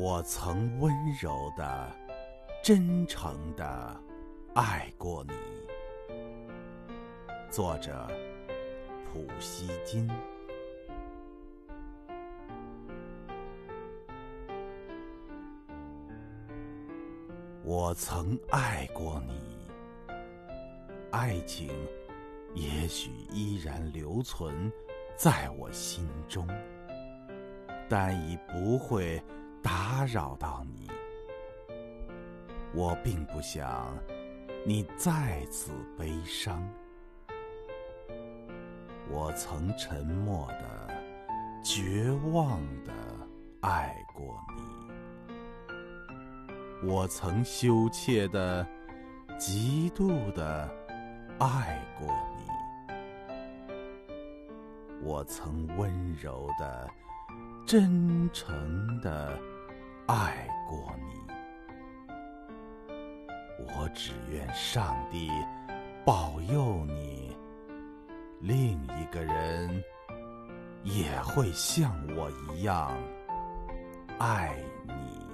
我曾温柔的、真诚的爱过你。作者：普希金。我曾爱过你，爱情也许依然留存在我心中，但已不会。打扰到你，我并不想你再次悲伤。我曾沉默的、绝望的爱过你，我曾羞怯的、极度的爱过你，我曾温柔的。真诚的爱过你，我只愿上帝保佑你，另一个人也会像我一样爱你。